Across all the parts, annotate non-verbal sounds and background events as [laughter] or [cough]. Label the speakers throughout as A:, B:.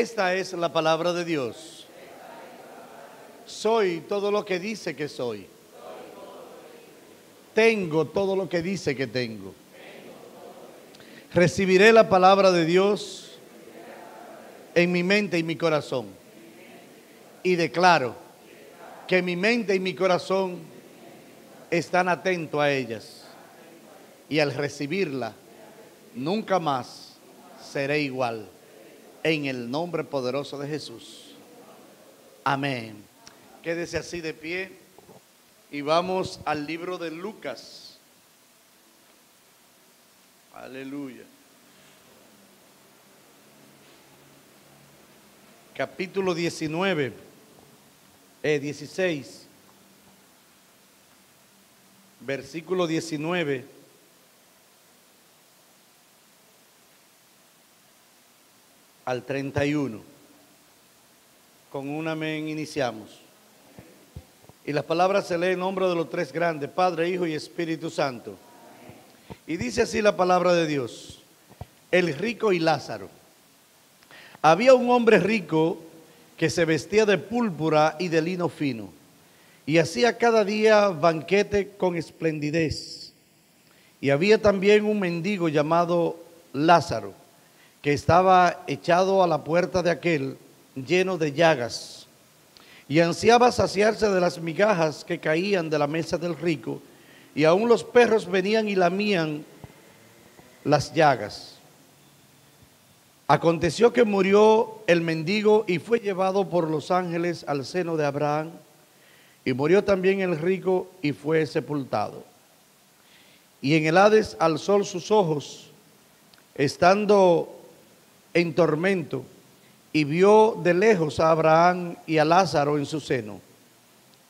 A: Esta es la palabra de Dios. Soy todo lo que dice que soy. Tengo todo lo que dice que tengo. Recibiré la palabra de Dios en mi mente y mi corazón. Y declaro que mi mente y mi corazón están atentos a ellas. Y al recibirla, nunca más seré igual. En el nombre poderoso de Jesús. Amén. Quédese así de pie y vamos al libro de Lucas. Aleluya. Capítulo 19, eh, 16, versículo 19. Al 31. Con un amén iniciamos. Y las palabras se leen en nombre de los tres grandes, Padre, Hijo y Espíritu Santo. Y dice así la palabra de Dios, el rico y Lázaro. Había un hombre rico que se vestía de púrpura y de lino fino, y hacía cada día banquete con esplendidez. Y había también un mendigo llamado Lázaro que estaba echado a la puerta de aquel lleno de llagas, y ansiaba saciarse de las migajas que caían de la mesa del rico, y aún los perros venían y lamían las llagas. Aconteció que murió el mendigo y fue llevado por los ángeles al seno de Abraham, y murió también el rico y fue sepultado. Y en el Hades alzó sus ojos, estando en tormento y vio de lejos a Abraham y a Lázaro en su seno.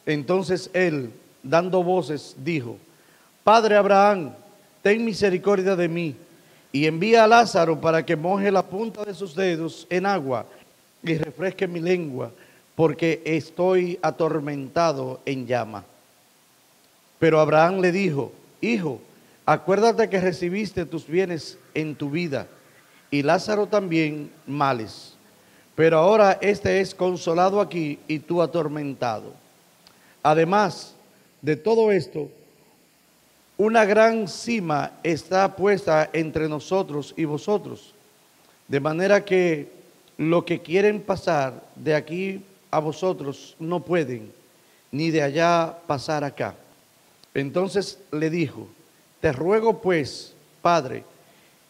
A: Entonces él, dando voces, dijo, Padre Abraham, ten misericordia de mí y envía a Lázaro para que moje la punta de sus dedos en agua y refresque mi lengua, porque estoy atormentado en llama. Pero Abraham le dijo, Hijo, acuérdate que recibiste tus bienes en tu vida y Lázaro también males. Pero ahora este es consolado aquí y tú atormentado. Además de todo esto, una gran cima está puesta entre nosotros y vosotros, de manera que lo que quieren pasar de aquí a vosotros no pueden, ni de allá pasar acá. Entonces le dijo, te ruego pues, Padre,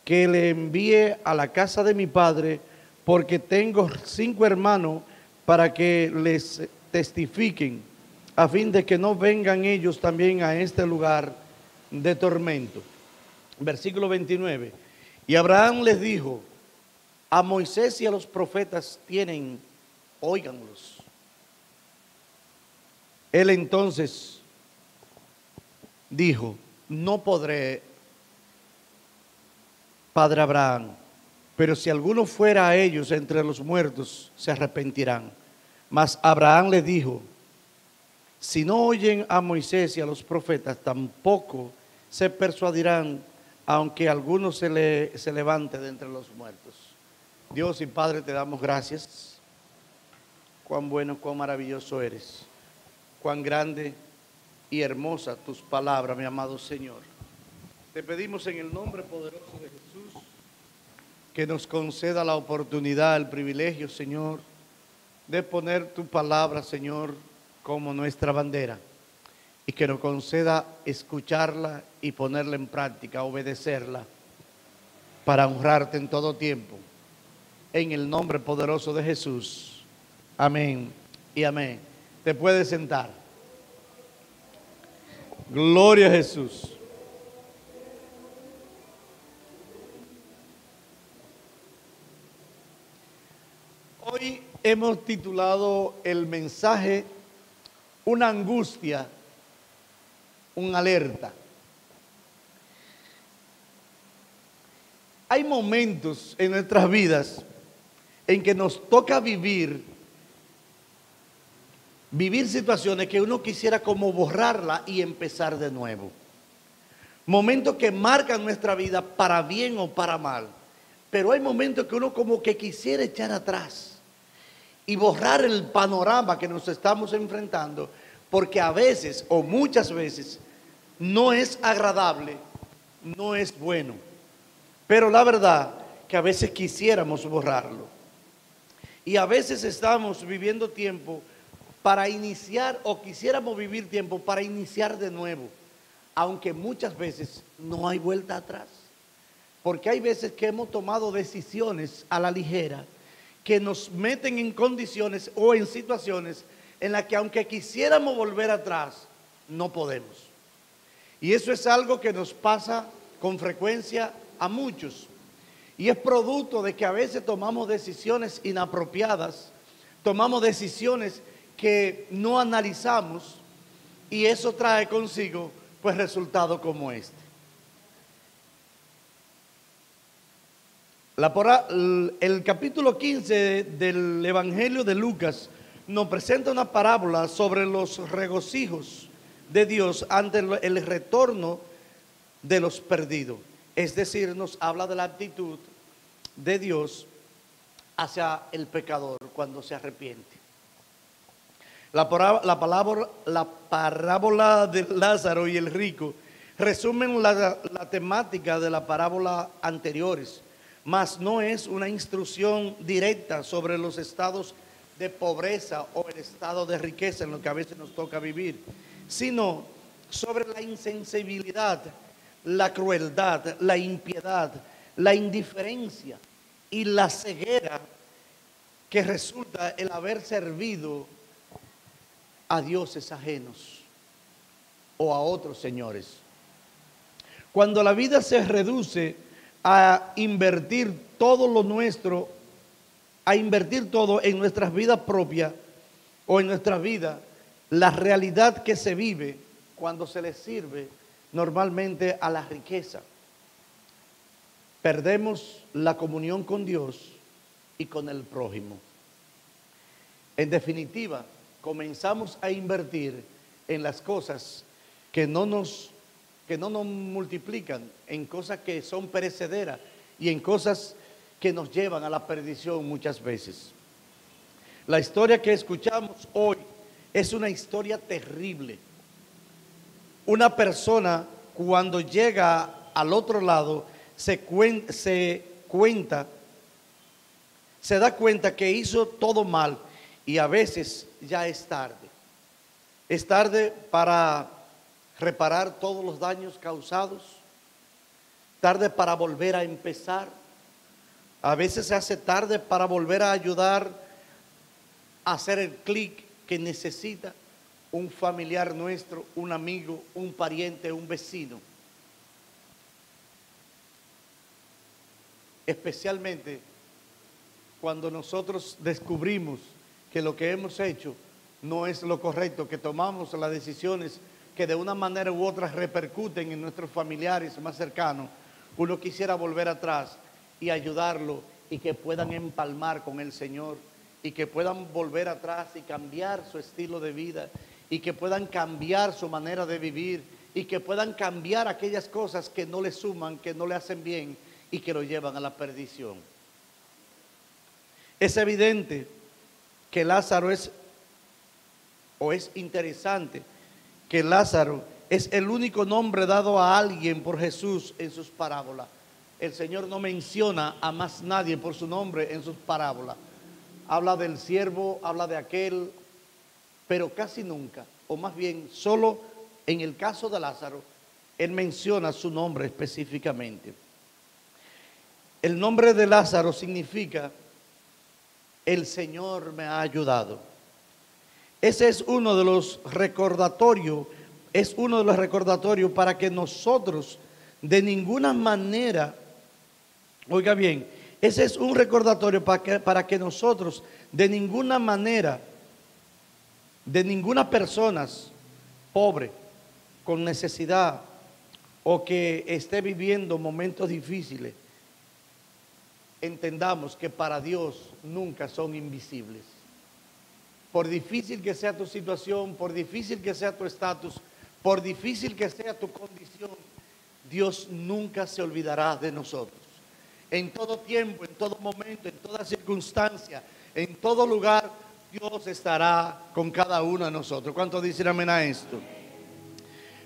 A: que le envíe a la casa de mi padre, porque tengo cinco hermanos para que les testifiquen, a fin de que no vengan ellos también a este lugar de tormento. Versículo 29. Y Abraham les dijo, a Moisés y a los profetas tienen, óiganlos. Él entonces dijo, no podré Padre Abraham, pero si alguno fuera a ellos entre los muertos, se arrepentirán. Mas Abraham le dijo, si no oyen a Moisés y a los profetas, tampoco se persuadirán, aunque alguno se, le, se levante de entre los muertos. Dios y Padre, te damos gracias. Cuán bueno, cuán maravilloso eres. Cuán grande y hermosa tus palabras, mi amado Señor. Te pedimos en el nombre poderoso de Jesús que nos conceda la oportunidad, el privilegio, Señor, de poner tu palabra, Señor, como nuestra bandera y que nos conceda escucharla y ponerla en práctica, obedecerla, para honrarte en todo tiempo. En el nombre poderoso de Jesús. Amén y amén. Te puedes sentar. Gloria a Jesús. Hoy hemos titulado el mensaje Una angustia, un alerta. Hay momentos en nuestras vidas en que nos toca vivir, vivir situaciones que uno quisiera como borrarla y empezar de nuevo. Momentos que marcan nuestra vida para bien o para mal Pero hay momentos que uno como que quisiera echar atrás y borrar el panorama que nos estamos enfrentando, porque a veces o muchas veces no es agradable, no es bueno. Pero la verdad que a veces quisiéramos borrarlo. Y a veces estamos viviendo tiempo para iniciar o quisiéramos vivir tiempo para iniciar de nuevo, aunque muchas veces no hay vuelta atrás. Porque hay veces que hemos tomado decisiones a la ligera que nos meten en condiciones o en situaciones en las que aunque quisiéramos volver atrás, no podemos. Y eso es algo que nos pasa con frecuencia a muchos. Y es producto de que a veces tomamos decisiones inapropiadas, tomamos decisiones que no analizamos y eso trae consigo pues resultados como este. El capítulo 15 del Evangelio de Lucas nos presenta una parábola sobre los regocijos de Dios ante el retorno de los perdidos. Es decir, nos habla de la actitud de Dios hacia el pecador cuando se arrepiente. La, palabra, la parábola de Lázaro y el rico resumen la, la temática de la parábola anteriores, mas no es una instrucción directa sobre los estados de pobreza o el estado de riqueza en lo que a veces nos toca vivir, sino sobre la insensibilidad, la crueldad, la impiedad, la indiferencia y la ceguera que resulta el haber servido a dioses ajenos o a otros señores. Cuando la vida se reduce a invertir todo lo nuestro, a invertir todo en nuestras vidas propias o en nuestra vida, la realidad que se vive cuando se le sirve normalmente a la riqueza. Perdemos la comunión con Dios y con el prójimo. En definitiva, comenzamos a invertir en las cosas que no nos, que no nos multiplican, en cosas que son perecederas y en cosas que nos llevan a la perdición muchas veces. La historia que escuchamos hoy es una historia terrible. Una persona cuando llega al otro lado se, se cuenta, se da cuenta que hizo todo mal y a veces ya es tarde. Es tarde para reparar todos los daños causados, tarde para volver a empezar. A veces se hace tarde para volver a ayudar a hacer el clic que necesita un familiar nuestro, un amigo, un pariente, un vecino. Especialmente cuando nosotros descubrimos que lo que hemos hecho no es lo correcto, que tomamos las decisiones que de una manera u otra repercuten en nuestros familiares más cercanos, uno quisiera volver atrás y ayudarlo y que puedan empalmar con el Señor y que puedan volver atrás y cambiar su estilo de vida y que puedan cambiar su manera de vivir y que puedan cambiar aquellas cosas que no le suman, que no le hacen bien y que lo llevan a la perdición. Es evidente que Lázaro es, o es interesante, que Lázaro es el único nombre dado a alguien por Jesús en sus parábolas. El Señor no menciona a más nadie por su nombre en sus parábolas. Habla del siervo, habla de aquel, pero casi nunca, o más bien solo en el caso de Lázaro, Él menciona su nombre específicamente. El nombre de Lázaro significa el Señor me ha ayudado. Ese es uno de los recordatorios, es uno de los recordatorios para que nosotros de ninguna manera, oiga bien, ese es un recordatorio para que, para que nosotros de ninguna manera, de ninguna persona pobre, con necesidad o que esté viviendo momentos difíciles, entendamos que para Dios nunca son invisibles. Por difícil que sea tu situación, por difícil que sea tu estatus, por difícil que sea tu condición, Dios nunca se olvidará de nosotros. en todo tiempo, en todo momento, en toda circunstancia, en todo lugar, Dios estará con cada uno de nosotros. ¿Cuántos dicen amén a esto?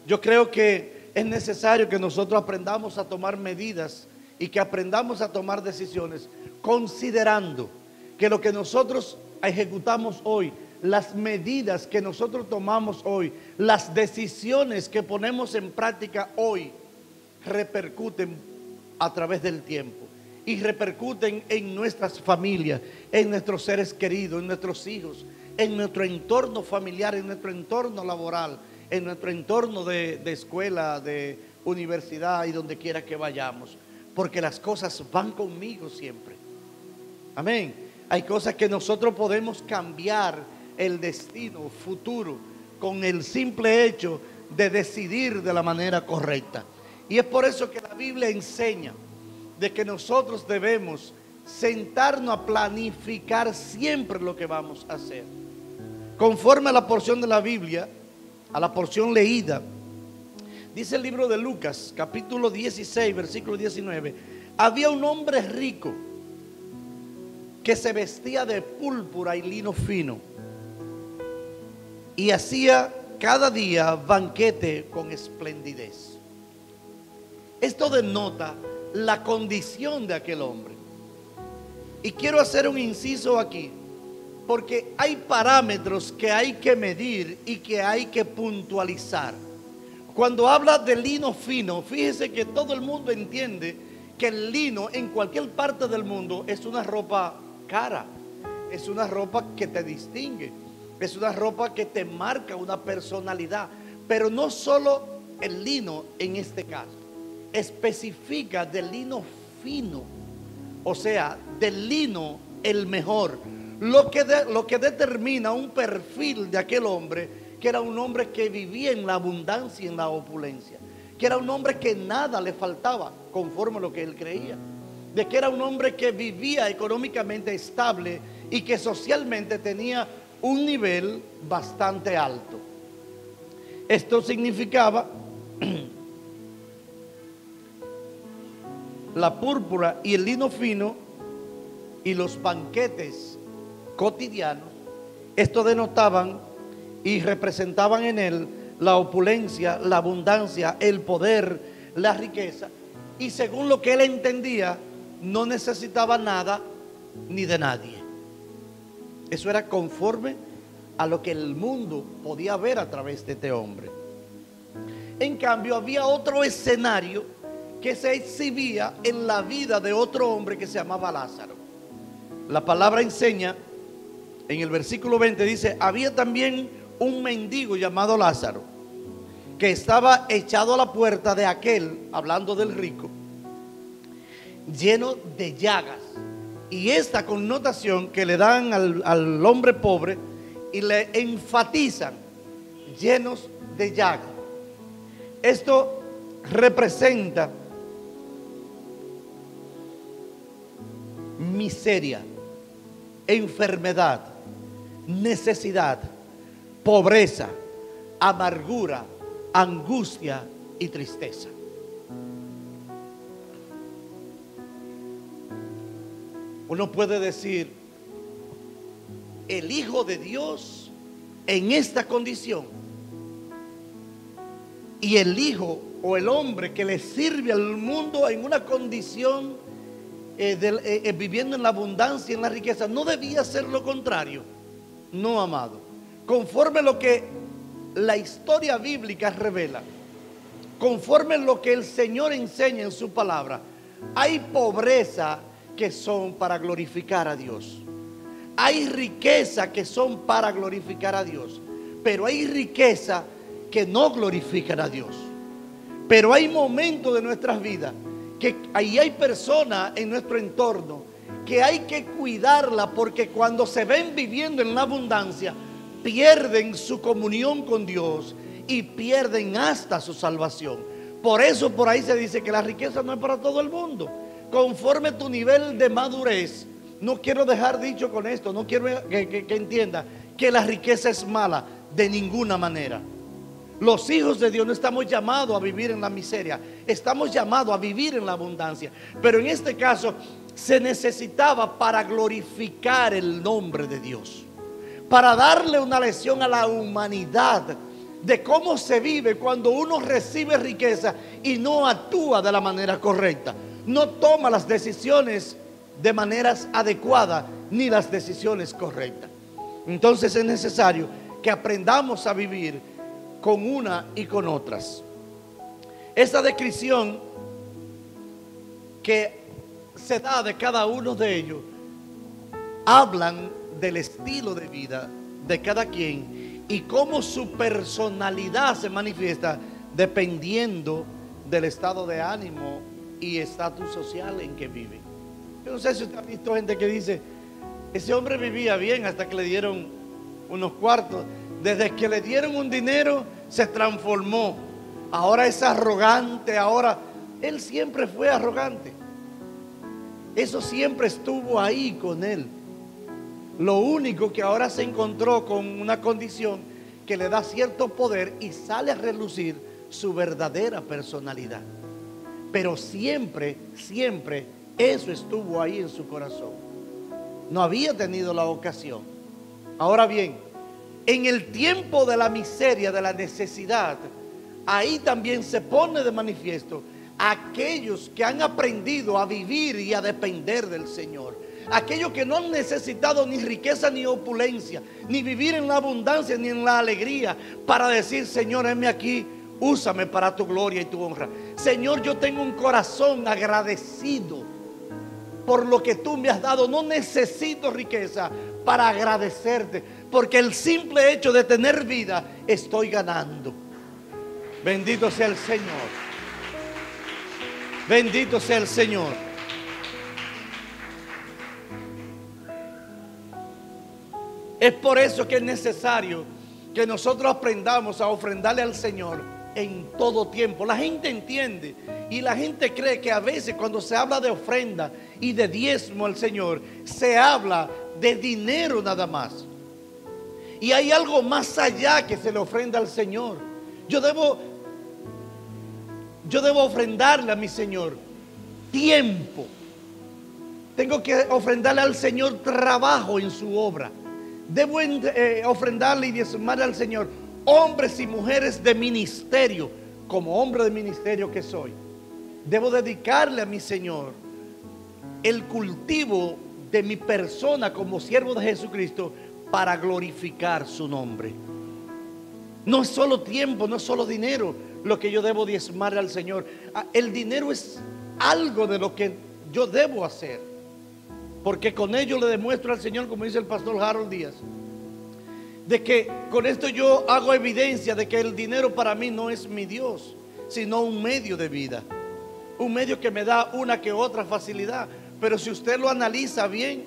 A: Yo creo que es necesario que nosotros aprendamos a tomar medidas y que aprendamos a tomar decisiones considerando que lo que nosotros ejecutamos hoy, las medidas que nosotros tomamos hoy, las decisiones que ponemos en práctica hoy, repercuten a través del tiempo y repercuten en nuestras familias, en nuestros seres queridos, en nuestros hijos, en nuestro entorno familiar, en nuestro entorno laboral, en nuestro entorno de, escuela, de universidad y donde quiera que vayamos. Porque las cosas van conmigo siempre. Amén. Hay cosas que nosotros podemos cambiar el destino futuro con el simple hecho de decidir de la manera correcta. Y es por eso que la Biblia enseña de que nosotros debemos sentarnos a planificar siempre lo que vamos a hacer. Conforme a la porción de la Biblia, a la porción leída, dice el libro de Lucas, capítulo 16, versículo 19, había un hombre rico que se vestía de púrpura y lino fino y hacía cada día banquete con esplendidez. Esto denota la condición de aquel hombre. Y quiero hacer un inciso aquí, porque hay parámetros que hay que medir y que hay que puntualizar. Cuando habla de lino fino, fíjese que todo el mundo entiende que el lino en cualquier parte del mundo es una ropa cara, es una ropa que te distingue, es una ropa que te marca una personalidad, pero no solo el lino en este caso. Especifica del lino fino, o sea, del lino el mejor, lo que, lo que determina un perfil de aquel hombre, que era un hombre que vivía en la abundancia y en la opulencia, que era un hombre que nada le faltaba, conforme a lo que él creía, de que era un hombre que vivía económicamente estable y que socialmente tenía un nivel bastante alto. Esto significaba [clears throat] la púrpura y el lino fino y los banquetes cotidianos, esto denotaban y representaban en él la opulencia, la abundancia, el poder, la riqueza. Y según lo que él entendía, no necesitaba nada ni de nadie. Eso era conforme a lo que el mundo podía ver a través de este hombre. En cambio, había otro escenario que se exhibía en la vida de otro hombre que se llamaba Lázaro. La palabra enseña, en el versículo 20 dice, había también un mendigo llamado Lázaro, que estaba echado a la puerta de aquel, hablando del rico, lleno de llagas. Y esta connotación que le dan al, al hombre pobre y le enfatizan, llenos de llagas. Esto representa miseria, enfermedad, necesidad, pobreza, amargura, angustia y tristeza. Uno puede decir, el Hijo de Dios en esta condición y el Hijo o el hombre que le sirve al mundo en una condición eh, eh, eh, viviendo en la abundancia y en la riqueza, no debía ser lo contrario. No, amado. Conforme lo que la historia bíblica revela, conforme lo que el Señor enseña en su palabra, hay pobreza que son para glorificar a Dios. Hay riqueza que son para glorificar a Dios. Pero hay riqueza que no glorifican a Dios. Pero hay momentos de nuestras vidas que ahí hay personas en nuestro entorno que hay que cuidarla porque cuando se ven viviendo en la abundancia, pierden su comunión con Dios y pierden hasta su salvación. Por eso por ahí se dice que la riqueza no es para todo el mundo. Conforme tu nivel de madurez, no quiero dejar dicho con esto, no quiero que, que entienda que la riqueza es mala de ninguna manera. Los hijos de Dios no estamos llamados a vivir en la miseria, estamos llamados a vivir en la abundancia. Pero en este caso se necesitaba para glorificar el nombre de Dios, para darle una lección a la humanidad de cómo se vive cuando uno recibe riqueza y no actúa de la manera correcta, no toma las decisiones de maneras adecuadas ni las decisiones correctas. Entonces es necesario que aprendamos a vivir con una y con otras. Esa descripción que se da de cada uno de ellos hablan del estilo de vida de cada quien y cómo su personalidad se manifiesta dependiendo del estado de ánimo y estatus social en que vive. Yo no sé si usted ha visto gente que dice, ese hombre vivía bien hasta que le dieron unos cuartos. Desde que le dieron un dinero, se transformó. Ahora es arrogante, ahora él siempre fue arrogante. Eso siempre estuvo ahí con él. Lo único que ahora se encontró con una condición que le da cierto poder y sale a relucir su verdadera personalidad. Pero siempre, siempre eso estuvo ahí en su corazón. No había tenido la ocasión. Ahora bien, en el tiempo de la miseria, de la necesidad, ahí también se pone de manifiesto aquellos que han aprendido a vivir y a depender del Señor. Aquellos que no han necesitado ni riqueza ni opulencia, ni vivir en la abundancia ni en la alegría para decir, Señor, heme aquí, úsame para tu gloria y tu honra. Señor, yo tengo un corazón agradecido por lo que tú me has dado. No necesito riqueza para agradecerte, porque el simple hecho de tener vida estoy ganando. Bendito sea el Señor. Bendito sea el Señor. Es por eso que es necesario que nosotros aprendamos a ofrendarle al Señor en todo tiempo. La gente entiende y la gente cree que a veces cuando se habla de ofrenda y de diezmo al Señor, se habla de dinero nada más. Y hay algo más allá que se le ofrenda al Señor. Yo debo yo debo ofrendarle a mi Señor tiempo. Tengo que ofrendarle al Señor trabajo en su obra. Debo eh, ofrendarle y diezmarle al Señor hombres y mujeres de ministerio, como hombre de ministerio que soy. Debo dedicarle a mi Señor el cultivo de mi persona como siervo de Jesucristo para glorificar su nombre. No es solo tiempo, no es solo dinero, lo que yo debo diezmar al Señor. Ah, el dinero es algo de lo que yo debo hacer. Porque con ello le demuestro al Señor, como dice el pastor Harold Díaz, de que con esto yo hago evidencia de que el dinero para mí no es mi Dios, sino un medio de vida. Un medio que me da una que otra facilidad. Pero si usted lo analiza bien,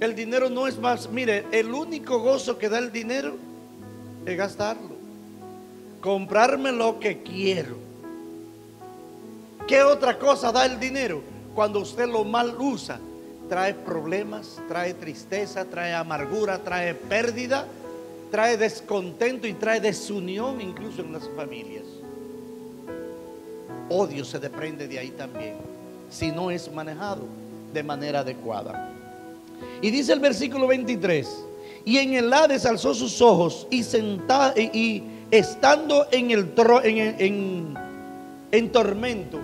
A: el dinero no es más, mire, el único gozo que da el dinero es gastarlo comprarme lo que quiero. ¿Qué otra cosa da el dinero? Cuando usted lo mal usa, trae problemas, trae tristeza, trae amargura, trae pérdida, trae descontento y trae desunión incluso en las familias. Odio se desprende de ahí también, si no es manejado de manera adecuada. Y dice el versículo 23, y en el Hades alzó sus ojos y, sentado, y estando en el en, en, tormento,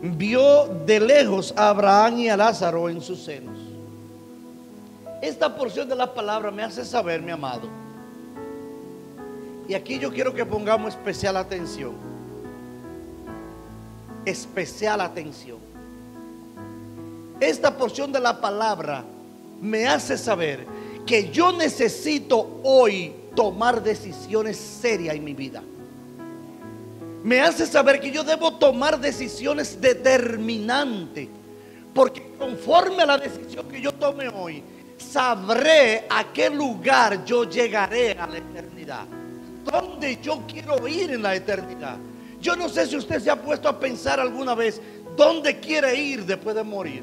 A: vio de lejos a Abraham y a Lázaro en sus senos. Esta porción de la palabra me hace saber, mi amado, y aquí yo quiero que pongamos especial atención, especial atención. Esta porción de la palabra me hace saber que yo necesito hoy tomar decisiones serias en mi vida. Me hace saber que yo debo tomar decisiones determinantes. Porque conforme a la decisión que yo tome hoy, sabré a qué lugar yo llegaré a la eternidad. ¿Dónde yo quiero ir en la eternidad? Yo no sé si usted se ha puesto a pensar alguna vez dónde quiere ir después de morir.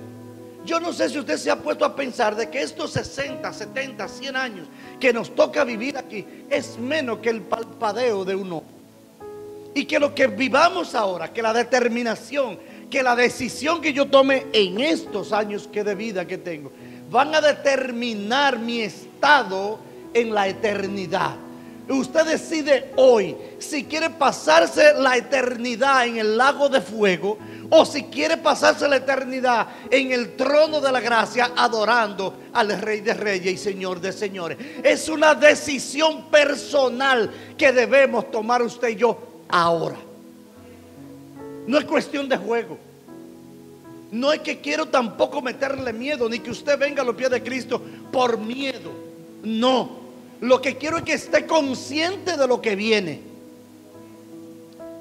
A: Yo no sé si usted se ha puesto a pensar de que estos 60, 70, 100 años que nos toca vivir aquí es menos que el palpadeo de uno. Y que lo que vivamos ahora, que la determinación, que la decisión que yo tome en estos años que de vida que tengo, van a determinar mi estado en la eternidad. Usted decide hoy si quiere pasarse la eternidad en el lago de fuego o si quiere pasarse la eternidad en el trono de la gracia adorando al Rey de Reyes y Señor de Señores. Es una decisión personal que debemos tomar usted y yo ahora. No es cuestión de juego. No es que quiero tampoco meterle miedo, ni que usted venga a los pies de Cristo por miedo. No. Lo que quiero es que esté consciente de lo que viene.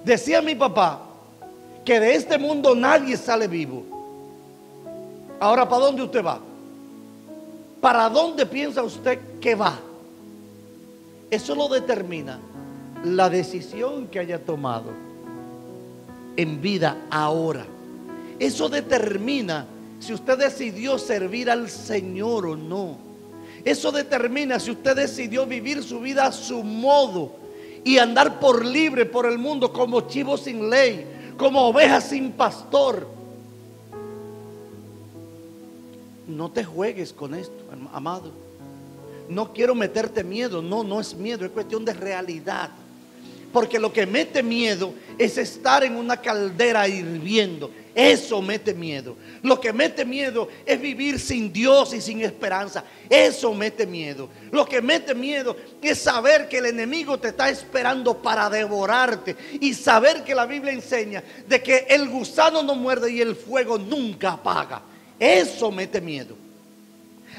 A: Decía mi papá que de este mundo nadie sale vivo. Ahora, ¿para dónde usted va? ¿Para dónde piensa usted que va? Eso lo determina la decisión que haya tomado en vida ahora. Eso determina si usted decidió servir al Señor o no. Eso determina si usted decidió vivir su vida a su modo y andar por libre por el mundo como chivo sin ley, como oveja sin pastor. No te juegues con esto, amado. No quiero meterte miedo, no, no es miedo, es cuestión de realidad. Porque lo que mete miedo es estar en una caldera hirviendo. Eso mete miedo. Lo que mete miedo es vivir sin Dios y sin esperanza. Eso mete miedo. Lo que mete miedo es saber que el enemigo te está esperando para devorarte. Y saber que la Biblia enseña de que el gusano no muerde y el fuego nunca apaga. Eso mete miedo.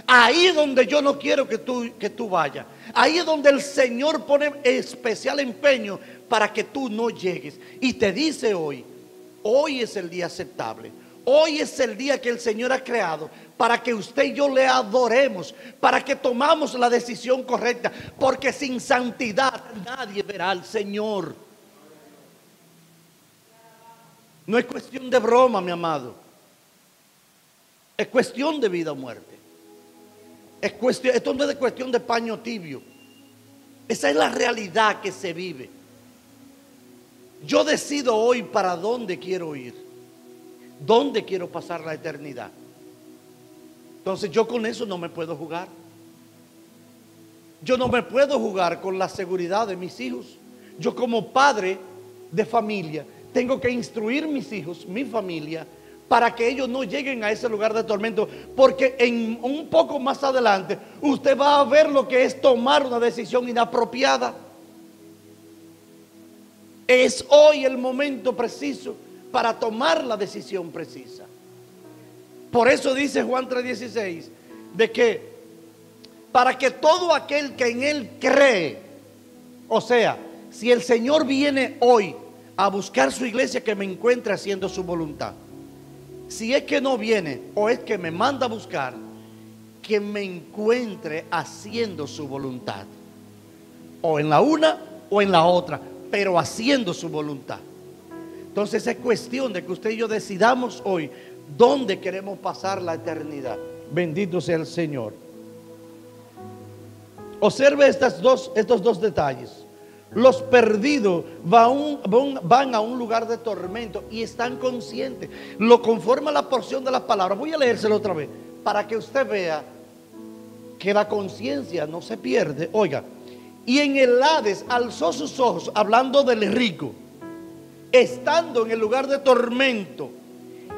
A: Ahí es donde yo no quiero que tú, que tú vayas. Ahí es donde el Señor pone especial empeño para que tú no llegues. Y te dice hoy, hoy es el día aceptable. Hoy es el día que el Señor ha creado para que usted y yo le adoremos, para que tomamos la decisión correcta, porque sin santidad nadie verá al Señor. No es cuestión de broma, mi amado. Es cuestión de vida o muerte. Es cuestión, esto no es cuestión de paño tibio. Esa es la realidad que se vive. Yo decido hoy para dónde quiero ir, dónde quiero pasar la eternidad. Entonces yo con eso no me puedo jugar. Yo no me puedo jugar con la seguridad de mis hijos. Yo como padre de familia tengo que instruir mis hijos, mi familia, para que ellos no lleguen a ese lugar de tormento, porque en un poco más adelante usted va a ver lo que es tomar una decisión inapropiada. Es hoy el momento preciso para tomar la decisión precisa. Por eso dice Juan 3:16, de que para que todo aquel que en él cree, o sea, si el Señor viene hoy a buscar su iglesia, que me encuentre haciendo su voluntad si es que no viene o es que me manda a buscar, que me encuentre haciendo su voluntad. O en la una o en la otra, pero haciendo su voluntad. Entonces es cuestión de que usted y yo decidamos hoy dónde queremos pasar la eternidad. Bendito sea el Señor. Observe estas dos, estos dos detalles. Los perdidos van, a un lugar de tormento y están conscientes. Lo conforma la porción de las palabras. Voy a leérselo otra vez para que usted vea que la conciencia no se pierde. Oiga, y en el Hades alzó sus ojos, hablando del rico, estando en el lugar de tormento,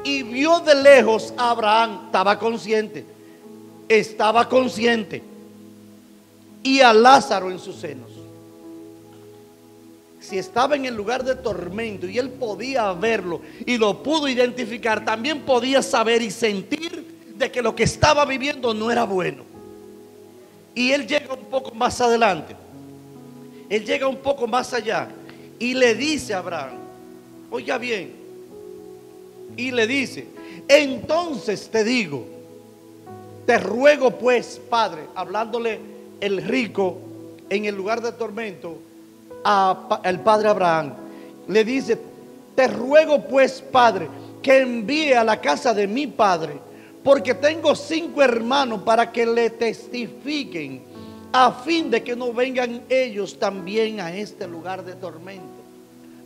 A: y vio de lejos a Abraham, estaba consciente, estaba consciente, y a Lázaro en sus senos. Si estaba en el lugar de tormento y él podía verlo y lo pudo identificar, también podía saber y sentir de que lo que estaba viviendo no era bueno. Y él llega un poco más adelante, él llega un poco más allá y le dice a Abraham, oiga bien, y le dice, entonces te digo, te ruego pues, Padre, hablándole el rico en el lugar de tormento, al padre Abraham. Le dice, te ruego pues, Padre, que envíe a la casa de mi Padre, porque tengo cinco hermanos para que le testifiquen, a fin de que no vengan ellos también a este lugar de tormento.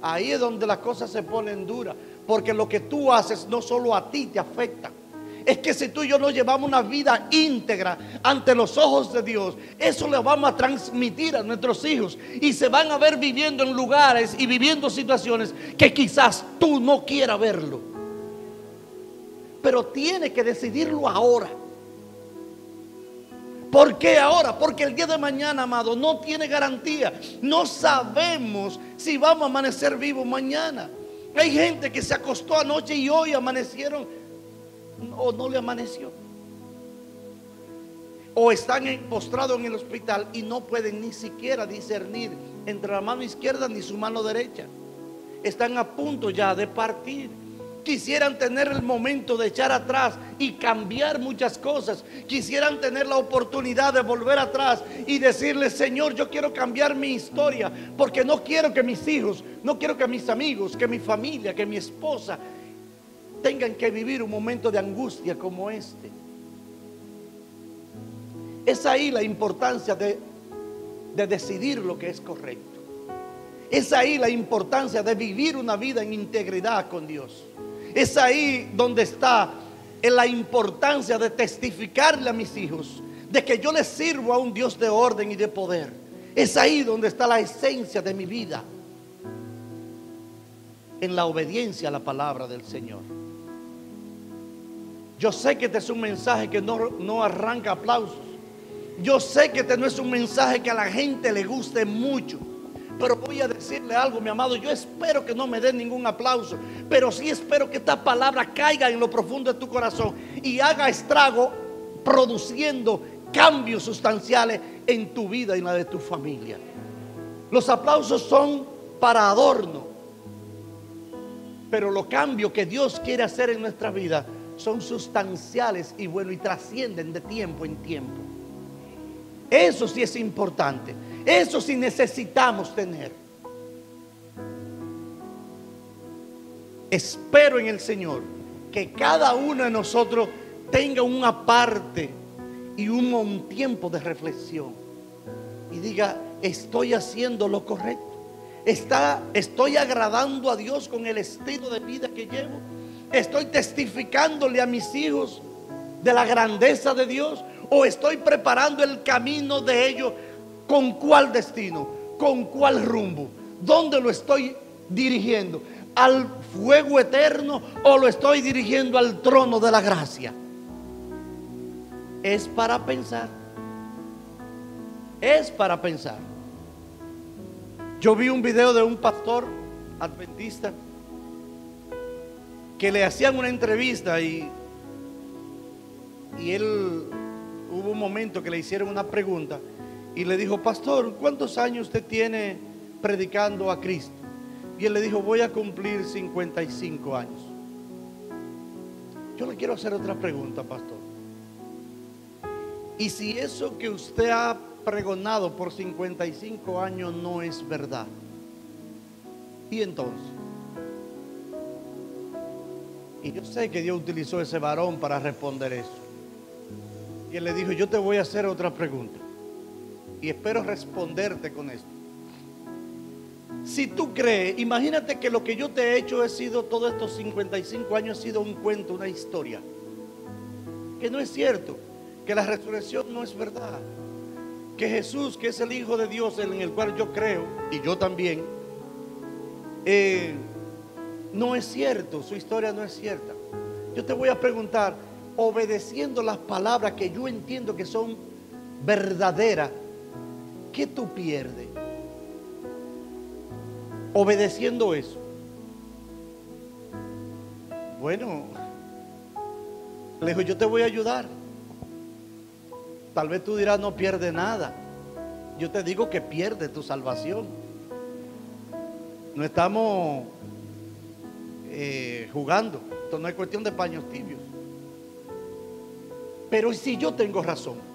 A: ahí es donde las cosas se ponen duras. Porque lo que tú haces no solo a ti te afecta. Es que si tú y yo no llevamos una vida íntegra ante los ojos de Dios, eso le vamos a transmitir a nuestros hijos y se van a ver viviendo en lugares y viviendo situaciones que quizás tú no quieras verlo. Pero tiene que decidirlo ahora. ¿Por qué ahora? Porque el día de mañana, amado, no tiene garantía. No sabemos si vamos a amanecer vivos mañana. Hay gente que se acostó anoche y hoy amanecieron o no le amaneció. O están postrados en el hospital y no pueden ni siquiera discernir entre la mano izquierda ni su mano derecha. Están a punto ya de partir. Quisieran tener el momento de echar atrás y cambiar muchas cosas. Quisieran tener la oportunidad de volver atrás y decirle, Señor, yo quiero cambiar mi historia porque no quiero que mis hijos, no quiero que mis amigos, que mi familia, que mi esposa tengan que vivir un momento de angustia como este. Es ahí la importancia de, de decidir lo que es correcto. Es ahí la importancia de vivir una vida en integridad con Dios. Es ahí donde está la importancia de testificarle a mis hijos de que yo les sirvo a un Dios de orden y de poder. Es ahí donde está la esencia de mi vida. En la obediencia a la palabra del Señor. Yo sé que este es un mensaje que no, no arranca aplausos. Yo sé que este no es un mensaje que a la gente le guste mucho. Pero voy a decirle algo, mi amado. Yo espero que no me den ningún aplauso. Pero sí espero que esta palabra caiga en lo profundo de tu corazón y haga estrago produciendo cambios sustanciales en tu vida y en la de tu familia. Los aplausos son para adorno. Pero los cambios que Dios quiere hacer en nuestra vida son sustanciales y bueno y trascienden de tiempo en tiempo. Eso sí es importante. Eso sí necesitamos tener. Espero en el Señor que cada uno de nosotros tenga una parte y un, un tiempo de reflexión y diga, estoy haciendo lo correcto. Está, estoy agradando a Dios con el estilo de vida que llevo. ¿Estoy testificándole a mis hijos de la grandeza de Dios? ¿O estoy preparando el camino de ellos con cuál destino? ¿Con cuál rumbo? ¿Dónde lo estoy dirigiendo? ¿Al fuego eterno o lo estoy dirigiendo al trono de la gracia? Es para pensar. Es para pensar. Yo vi un video de un pastor adventista que le hacían una entrevista y, y él hubo un momento que le hicieron una pregunta y le dijo, pastor, ¿cuántos años usted tiene predicando a Cristo? Y él le dijo, voy a cumplir 55 años. Yo le quiero hacer otra pregunta, pastor. Y si eso que usted ha pregonado por 55 años no es verdad, ¿y entonces? Y yo sé que Dios utilizó ese varón para responder eso. Y él le dijo, yo te voy a hacer otra pregunta. Y espero responderte con esto. Si tú crees, imagínate que lo que yo te he hecho ha sido todos estos 55 años, ha sido un cuento, una historia. Que no es cierto, que la resurrección no es verdad. Que Jesús, que es el Hijo de Dios en el cual yo creo, y yo también, eh, no es cierto, su historia no es cierta. Yo te voy a preguntar, obedeciendo las palabras que yo entiendo que son verdaderas, ¿qué tú pierdes? Obedeciendo eso. Bueno, le dijo, yo te voy a ayudar. Tal vez tú dirás, no pierde nada. Yo te digo que pierde tu salvación. No estamos eh, jugando. Esto no es cuestión de paños tibios. Pero si yo tengo razón,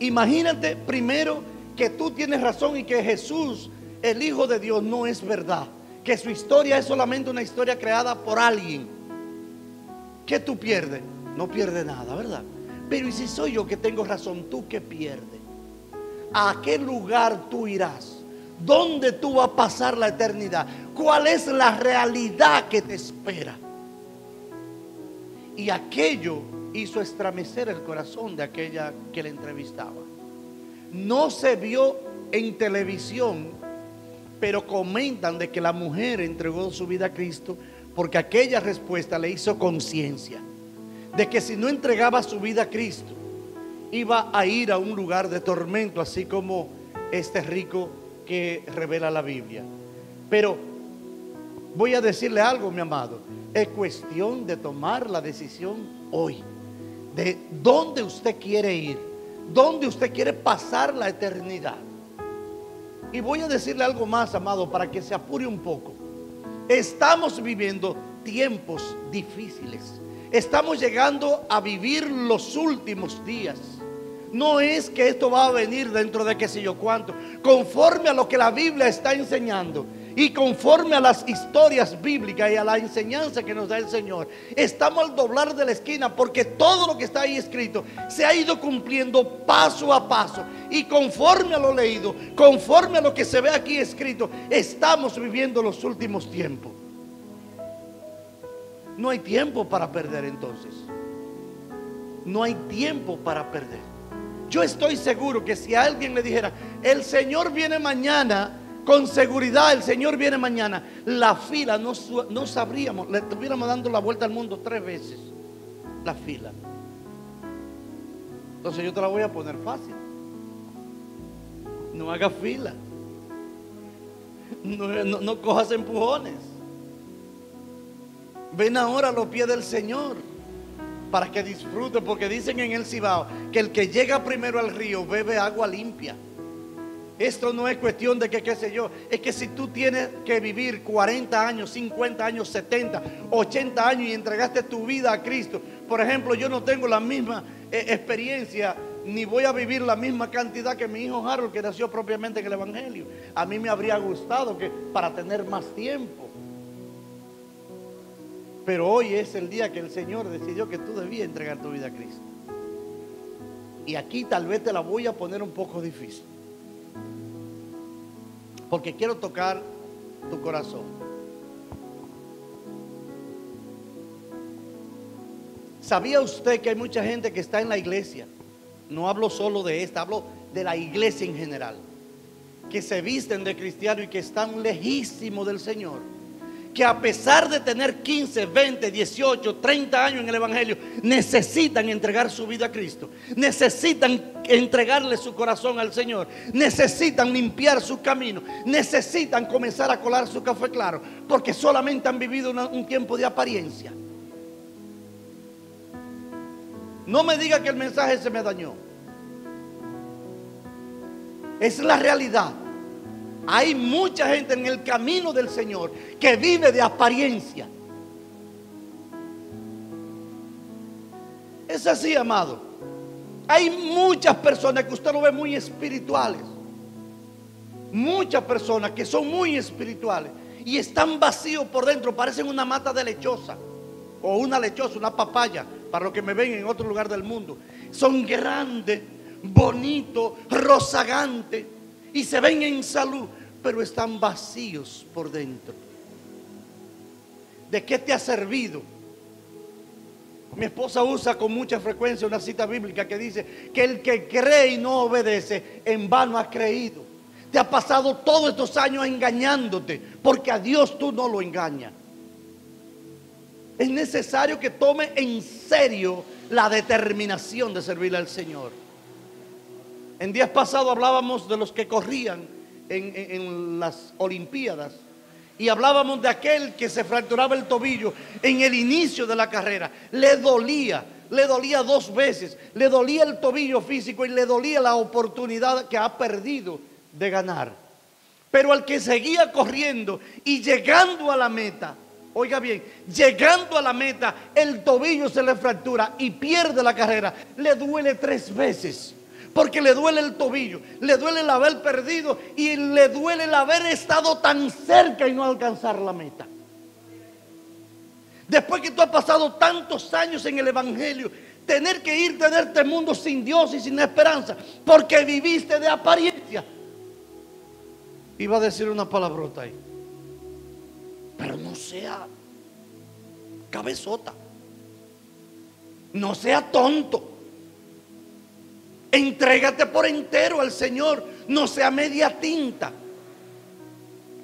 A: imagínate primero que tú tienes razón y que Jesús, el Hijo de Dios, no es verdad. Que su historia es solamente una historia creada por alguien. ¿Qué tú pierdes? No pierdes nada, ¿verdad? Pero ¿y si soy yo que tengo razón? ¿Tú qué pierdes? ¿A qué lugar tú irás? ¿Dónde tú vas a pasar la eternidad? ¿Cuál es la realidad que te espera? Y aquello hizo estremecer el corazón de aquella que le entrevistaba. No se vio en televisión, pero comentan de que la mujer entregó su vida a Cristo porque aquella respuesta le hizo conciencia de que si no entregaba su vida a Cristo, iba a ir a un lugar de tormento, así como este rico que revela la Biblia. Pero voy a decirle algo, mi amado. Es cuestión de tomar la decisión hoy de dónde usted quiere ir, dónde usted quiere pasar la eternidad. Y voy a decirle algo más, amado, para que se apure un poco. Estamos viviendo tiempos difíciles. Estamos llegando a vivir los últimos días. No es que esto va a venir dentro de qué sé yo cuánto. Conforme a lo que la Biblia está enseñando y conforme a las historias bíblicas y a la enseñanza que nos da el Señor, estamos al doblar de la esquina porque todo lo que está ahí escrito se ha ido cumpliendo paso a paso. Y conforme a lo leído, conforme a lo que se ve aquí escrito, estamos viviendo los últimos tiempos. No hay tiempo para perder entonces. No hay tiempo para perder. Yo estoy seguro que si alguien le dijera, el Señor viene mañana, con seguridad el Señor viene mañana, la fila no, no sabríamos, le estuviéramos dando la vuelta al mundo tres veces, la fila. Entonces yo te la voy a poner fácil. No haga fila. No, no cojas empujones. Ven ahora a los pies del Señor para que disfrute, porque dicen en el Cibao que el que llega primero al río bebe agua limpia. Esto no es cuestión de que, qué sé yo, es que si tú tienes que vivir 40 años, 50 años, 70, 80 años y entregaste tu vida a Cristo, por ejemplo, yo no tengo la misma eh, experiencia ni voy a vivir la misma cantidad que mi hijo Harold, que nació propiamente en el Evangelio. A mí me habría gustado que para tener más tiempo. Pero hoy es el día que el Señor decidió que tú debías entregar tu vida a Cristo. Y aquí tal vez te la voy a poner un poco difícil. Porque quiero tocar tu corazón. ¿Sabía usted que hay mucha gente que está en la iglesia? No hablo solo de esta, hablo de la iglesia en general. Que se visten de cristiano y que están lejísimos del Señor que a pesar de tener 15, 20, 18, 30 años en el Evangelio, necesitan entregar su vida a Cristo. Necesitan entregarle su corazón al Señor. Necesitan limpiar su camino. Necesitan comenzar a colar su café claro. Porque solamente han vivido un tiempo de apariencia. No me diga que el mensaje se me dañó. Es la realidad. Hay mucha gente en el camino del Señor que vive de apariencia. Es así, amado. Hay muchas personas que usted lo ve muy espirituales. Muchas personas que son muy espirituales y están vacíos por dentro, parecen una mata de lechosa o una lechosa, una papaya, para los que me ven en otro lugar del mundo. Son grandes, bonitos, rozagantes y se ven en salud, pero están vacíos por dentro. ¿De qué te ha servido? Mi esposa usa con mucha frecuencia una cita bíblica que dice que el que cree y no obedece, en vano ha creído. Te ha pasado todos estos años engañándote, porque a Dios tú no lo engañas. Es necesario que tome en serio la determinación de servirle al Señor. En días pasados hablábamos de los que corrían en, las Olimpiadas y hablábamos de aquel que se fracturaba el tobillo en el inicio de la carrera. Le dolía, le dolía dos veces. Le dolía el tobillo físico y le dolía la oportunidad que ha perdido de ganar. Pero al que seguía corriendo y llegando a la meta, oiga bien, llegando a la meta, el tobillo se le fractura y pierde la carrera. Le duele tres veces porque le duele el tobillo, le duele el haber perdido y le duele el haber estado tan cerca y no alcanzar la meta. Después que tú has pasado tantos años en el Evangelio, tener que irte de este mundo sin Dios y sin esperanza, porque viviste de apariencia. Iba a decir una palabrota ahí. Pero no sea cabezota. No sea tonto. Entrégate por entero al Señor. No sea media tinta.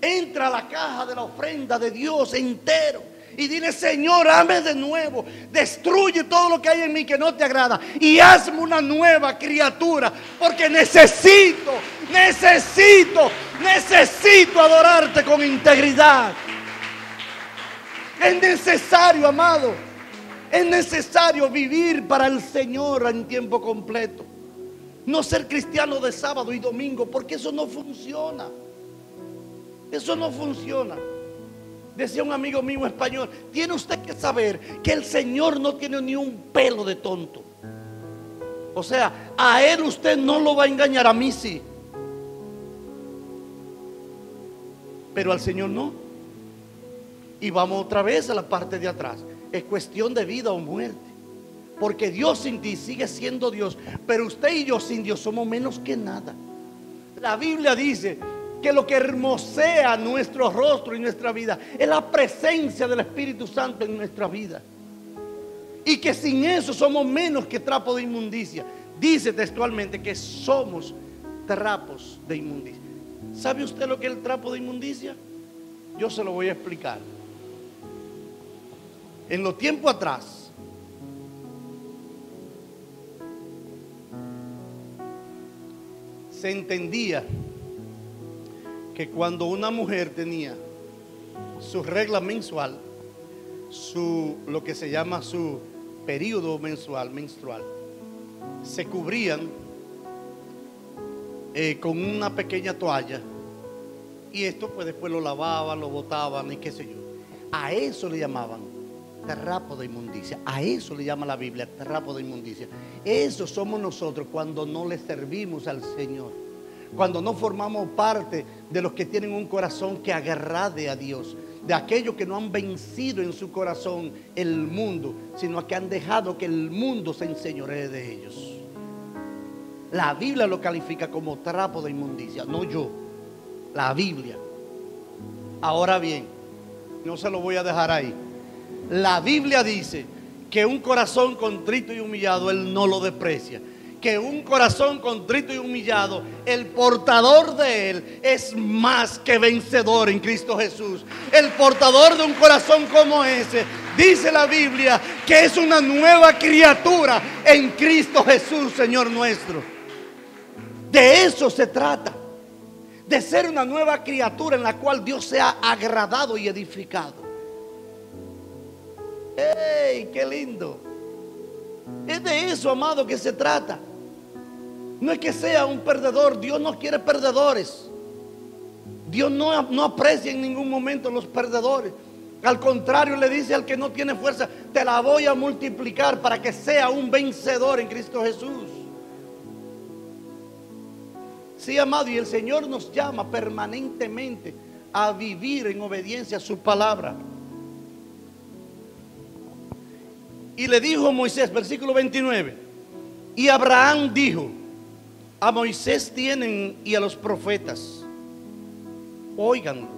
A: Entra a la caja de la ofrenda de Dios entero. Y dile, Señor, ame de nuevo. Destruye todo lo que hay en mí que no te agrada. Y hazme una nueva criatura. Porque necesito, necesito, necesito adorarte con integridad. Es necesario, amado. Es necesario vivir para el Señor en tiempo completo. No ser cristiano de sábado y domingo, porque eso no funciona. Eso no funciona. Decía un amigo mío español, tiene usted que saber que el Señor no tiene ni un pelo de tonto. O sea, a Él usted no lo va a engañar, a mí sí. Pero al Señor no. Y vamos otra vez a la parte de atrás. Es cuestión de vida o muerte. Porque Dios sin ti sigue siendo Dios. Pero usted y yo sin Dios somos menos que nada. La Biblia dice que lo que hermosea nuestro rostro y nuestra vida es la presencia del Espíritu Santo en nuestra vida. Y que sin eso somos menos que trapo de inmundicia. Dice textualmente que somos trapos de inmundicia. ¿Sabe usted lo que es el trapo de inmundicia? Yo se lo voy a explicar. En los tiempos atrás, se entendía que cuando una mujer tenía su regla mensual, su lo que se llama su periodo mensual, menstrual, se cubrían eh, con una pequeña toalla y esto pues después lo lavaban, lo botaban y qué sé yo. A eso le llamaban trapo de inmundicia. A eso le llama la Biblia trapo de inmundicia. Eso somos nosotros cuando no le servimos al Señor cuando no formamos parte de los que tienen un corazón que agrade a Dios, de aquellos que no han vencido en su corazón el mundo, sino que han dejado que el mundo se enseñoree de ellos. La Biblia lo califica como trapo de inmundicia, no yo, la Biblia. Ahora bien, no se lo voy a dejar ahí. La Biblia dice que un corazón contrito y humillado Él no lo desprecia que un corazón contrito y humillado, el portador de él es más que vencedor en Cristo Jesús. El portador de un corazón como ese, dice la Biblia, que es una nueva criatura en Cristo Jesús, Señor nuestro. De eso se trata. De ser una nueva criatura en la cual Dios sea agradado y edificado. ¡Ey, qué lindo! Es de eso, amado, que se trata. No es que sea un perdedor, Dios no quiere perdedores. Dios no, no aprecia en ningún momento los perdedores. Al contrario, le dice al que no tiene fuerza, te la voy a multiplicar para que sea un vencedor en Cristo Jesús. Sí, amado, y el Señor nos llama permanentemente a vivir en obediencia a su palabra. Y le dijo Moisés, versículo 29, y Abraham dijo, a Moisés tienen y a los profetas. Oigan.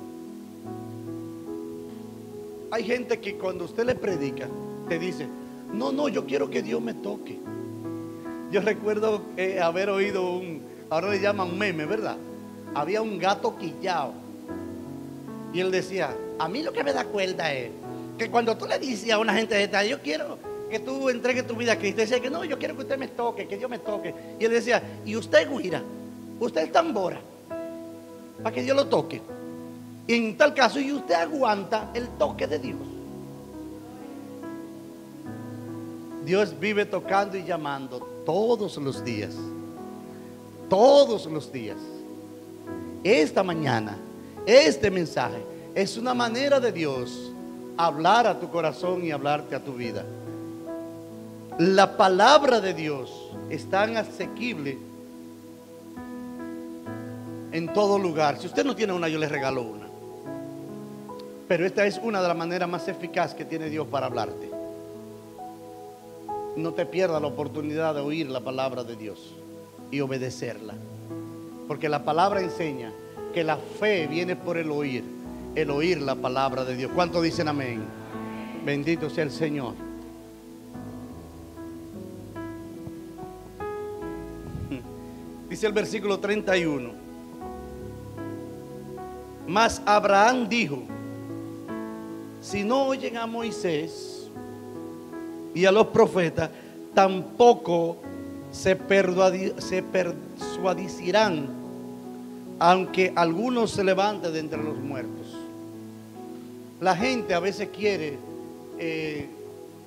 A: Hay gente que cuando usted le predica, te dice, no, no, yo quiero que Dios me toque. Yo recuerdo eh, haber oído un, ahora le llaman meme, ¿verdad? Había un gato quillao. Y él decía, a mí lo que me da cuenta es que cuando tú le dices a una gente de yo quiero que tú entregues tu vida a Cristo. Decía que no, yo quiero que usted me toque, que Dios me toque. Y él decía, y usted guira, usted es tambora, para que Dios lo toque. Y en tal caso, y usted aguanta el toque de Dios. Dios vive tocando y llamando todos los días. Todos los días. Esta mañana, este mensaje es una manera de Dios hablar a tu corazón y hablarte a tu vida. La palabra de Dios es tan asequible en todo lugar. Si usted no tiene una, yo le regalo una. Pero esta es una de las maneras más eficaces que tiene Dios para hablarte. No te pierdas la oportunidad de oír la palabra de Dios y obedecerla. Porque la palabra enseña que la fe viene por el oír, el oír la palabra de Dios. ¿Cuántos dicen amén? Bendito sea el Señor. Dice el versículo 31. Mas Abraham dijo, si no oyen a Moisés y a los profetas, tampoco se, se aunque algunos se levanten de entre los muertos. La gente a veces quiere eh,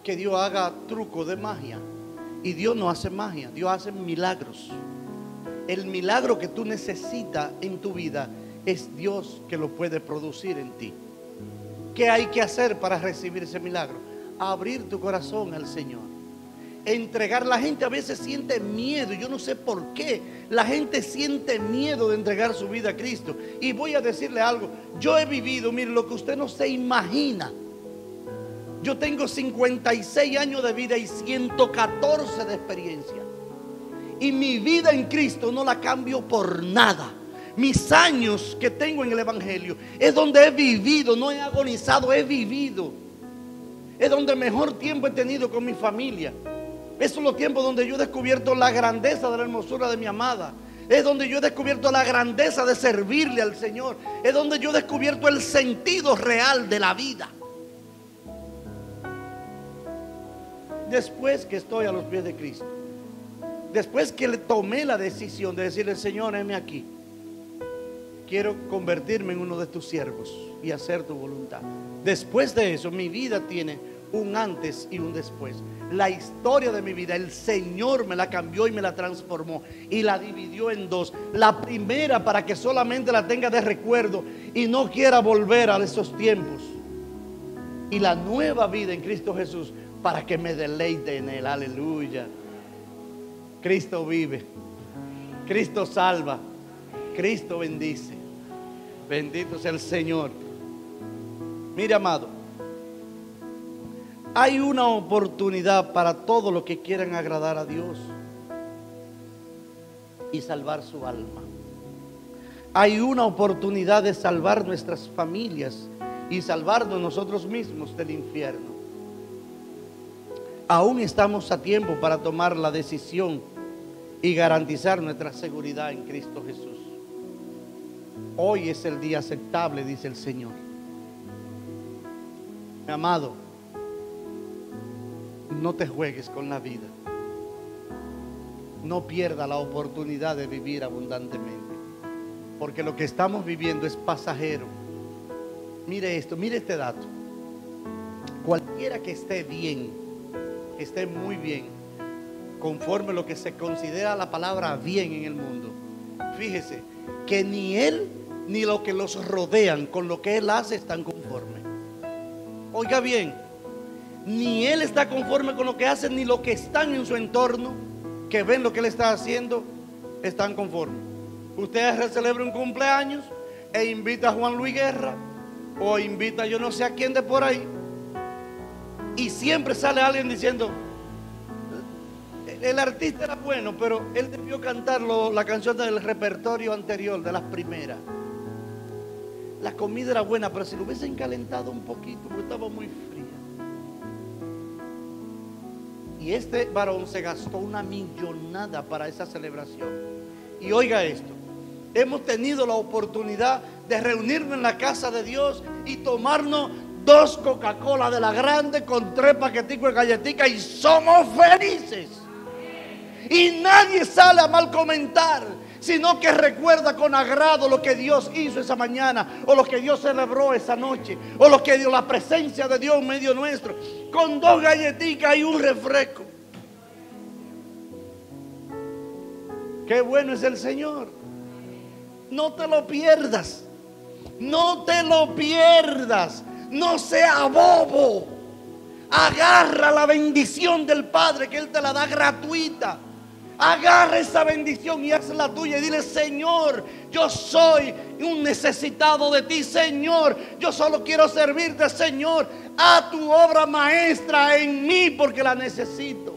A: que Dios haga truco de magia. Y Dios no hace magia, Dios hace milagros. El milagro que tú necesitas en tu vida es Dios que lo puede producir en ti. ¿Qué hay que hacer para recibir ese milagro? Abrir tu corazón al Señor. Entregar. La gente a veces siente miedo. Yo no sé por qué. La gente siente miedo de entregar su vida a Cristo. Y voy a decirle algo. Yo he vivido, mire, lo que usted no se imagina. Yo tengo 56 años de vida y 114 de experiencia. Y mi vida en Cristo no la cambio por nada. Mis años que tengo en el Evangelio es donde he vivido, no he agonizado, he vivido. Es donde mejor tiempo he tenido con mi familia. Esos son los tiempos donde yo he descubierto la grandeza de la hermosura de mi amada. Es donde yo he descubierto la grandeza de servirle al Señor. Es donde yo he descubierto el sentido real de la vida. Después que estoy a los pies de Cristo. Después que le tomé la decisión de decirle, Señor, heme aquí quiero convertirme en uno de tus siervos y hacer tu voluntad. Después de eso, mi vida tiene un antes y un después. La historia de mi vida, el Señor me la cambió y me la transformó y la dividió en dos. La primera para que solamente la tenga de recuerdo y no quiera volver a esos tiempos. Y la nueva vida en Cristo Jesús para que me deleite en Él. Aleluya. Cristo vive. Cristo salva. Cristo bendice. Bendito sea el Señor. Mire, amado, hay una oportunidad para todos los que quieran agradar a Dios y salvar su alma. Hay una oportunidad de salvar nuestras familias y salvarnos nosotros mismos del infierno. Aún estamos a tiempo para tomar la decisión y garantizar nuestra seguridad en Cristo Jesús. Hoy es el día aceptable, dice el Señor. Mi amado, no te juegues con la vida. No pierda la oportunidad de vivir abundantemente. Porque lo que estamos viviendo es pasajero. Mire esto, mire este dato. Cualquiera que esté bien, que esté muy bien, conforme lo que se considera la palabra bien en el mundo, fíjese que ni él ni los que los rodean con lo que él hace están conformes. Oiga bien, ni él está conforme con lo que hace, ni los que están en su entorno, que ven lo que él está haciendo, están conformes. Usted celebra un cumpleaños e invita a Juan Luis Guerra o invita yo no sé a quién de por ahí y siempre sale alguien diciendo, el artista era bueno, pero él debió cantar la canción del repertorio anterior, de las primeras. La comida era buena, pero si lo hubiesen calentado un poquito, porque estaba muy fría. Y este varón se gastó una millonada para esa celebración. Y oiga esto, hemos tenido la oportunidad de reunirnos en la casa de Dios y tomarnos dos Coca-Cola de la grande con tres paqueticos de galletica y somos felices. Y nadie sale a mal comentar sino que recuerda con agrado lo que Dios hizo esa mañana, o lo que Dios celebró esa noche, o lo que dio la presencia de Dios en medio nuestro, con dos galletitas y un refresco. Qué bueno es el Señor. No te lo pierdas. No te lo pierdas. No sea bobo. Agarra la bendición del Padre que Él te la da gratuita. Agarra esa bendición y hazla tuya y dile, Señor, yo soy un necesitado de ti, Señor. Yo solo quiero servirte, Señor. A tu obra maestra en mí porque la necesito.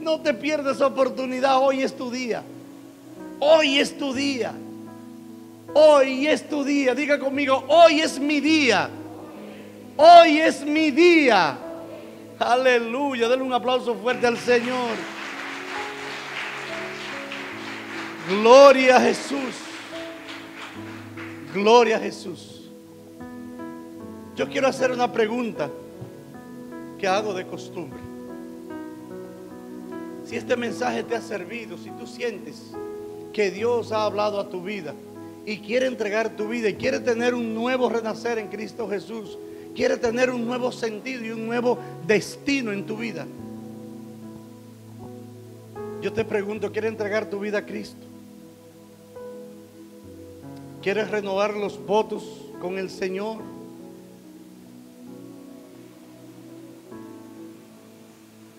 A: No te pierdas oportunidad, hoy es tu día. Hoy es tu día. Hoy es tu día. Diga conmigo, hoy es mi día. Hoy es mi día. Aleluya. Denle un aplauso fuerte al Señor. Gloria a Jesús. Gloria a Jesús. Yo quiero hacer una pregunta que hago de costumbre. Si este mensaje te ha servido, si tú sientes que Dios ha hablado a tu vida y quiere entregar tu vida y quiere tener un nuevo renacer en Cristo Jesús, quiere tener un nuevo sentido y un nuevo destino en tu vida. Yo te pregunto, ¿quieres entregar tu vida a Cristo? ¿Quieres renovar los votos con el Señor?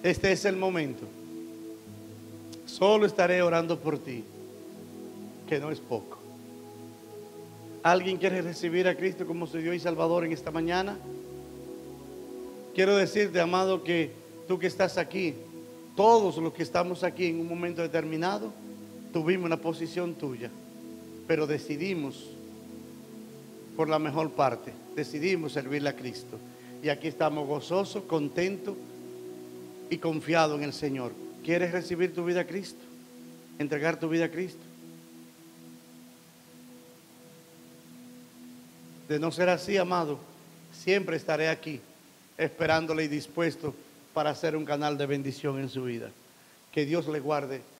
A: Este es el momento. Solo estaré orando por ti, que no es poco. ¿Alguien quiere recibir a Cristo como su Dios y Salvador en esta mañana? Quiero decirte, amado, que tú que estás aquí, todos los que estamos aquí en un momento determinado, tuvimos una posición tuya, pero decidimos por la mejor parte, decidimos servirle a Cristo. Y aquí estamos gozosos, contentos y confiados en el Señor. ¿Quieres recibir tu vida a Cristo? ¿Entregar tu vida a Cristo? De no ser así, amado, siempre estaré aquí, esperándole y dispuesto para hacer un canal de bendición en su vida. Que Dios le guarde